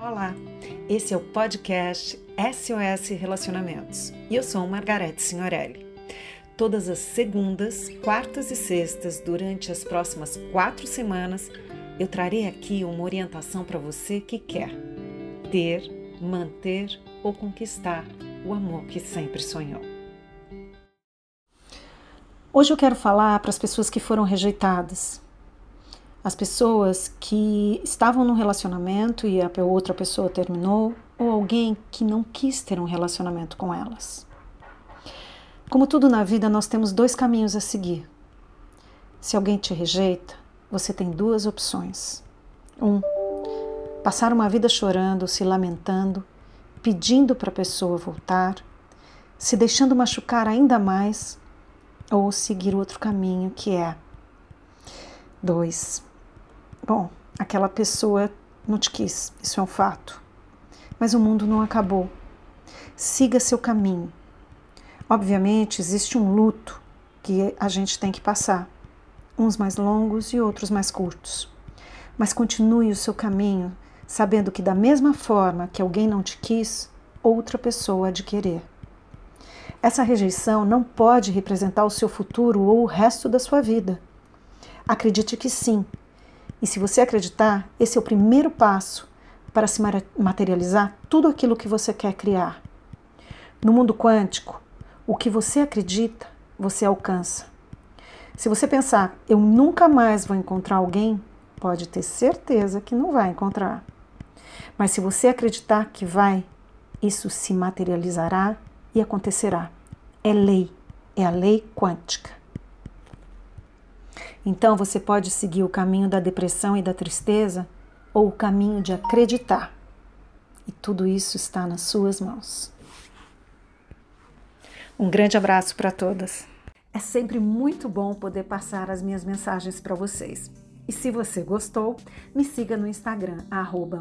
Olá, esse é o podcast SOS Relacionamentos e eu sou Margarete Signorelli. Todas as segundas, quartas e sextas, durante as próximas quatro semanas, eu trarei aqui uma orientação para você que quer ter, manter ou conquistar o amor que sempre sonhou. Hoje eu quero falar para as pessoas que foram rejeitadas, as pessoas que estavam num relacionamento e a outra pessoa terminou, ou alguém que não quis ter um relacionamento com elas. Como tudo na vida, nós temos dois caminhos a seguir. Se alguém te rejeita, você tem duas opções. Um, passar uma vida chorando, se lamentando, pedindo para a pessoa voltar, se deixando machucar ainda mais, ou seguir outro caminho que é dois. Bom, aquela pessoa não te quis, isso é um fato. Mas o mundo não acabou. Siga seu caminho. Obviamente, existe um luto que a gente tem que passar, uns mais longos e outros mais curtos. Mas continue o seu caminho, sabendo que, da mesma forma que alguém não te quis, outra pessoa há de querer. Essa rejeição não pode representar o seu futuro ou o resto da sua vida. Acredite que sim, e se você acreditar, esse é o primeiro passo para se materializar tudo aquilo que você quer criar. No mundo quântico, o que você acredita, você alcança. Se você pensar, eu nunca mais vou encontrar alguém, pode ter certeza que não vai encontrar. Mas se você acreditar que vai, isso se materializará e acontecerá. É lei, é a lei quântica. Então você pode seguir o caminho da depressão e da tristeza ou o caminho de acreditar. E tudo isso está nas suas mãos. Um grande abraço para todas. É sempre muito bom poder passar as minhas mensagens para vocês. E se você gostou, me siga no Instagram,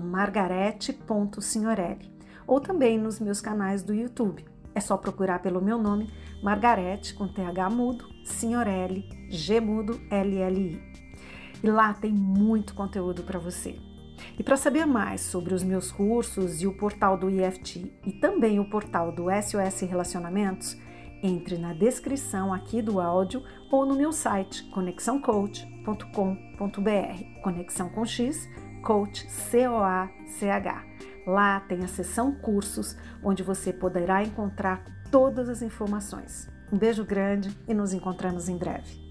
margarete.signorelli, ou também nos meus canais do YouTube. É só procurar pelo meu nome, Margarete, com TH mudo, Signorelli, G mudo, LLI. E lá tem muito conteúdo para você. E para saber mais sobre os meus cursos e o portal do IFT e também o portal do SOS Relacionamentos, entre na descrição aqui do áudio ou no meu site conexãocoach.com.br. Conexão com X, coach C-O-A-C-H. Lá tem a seção cursos, onde você poderá encontrar todas as informações. Um beijo grande e nos encontramos em breve.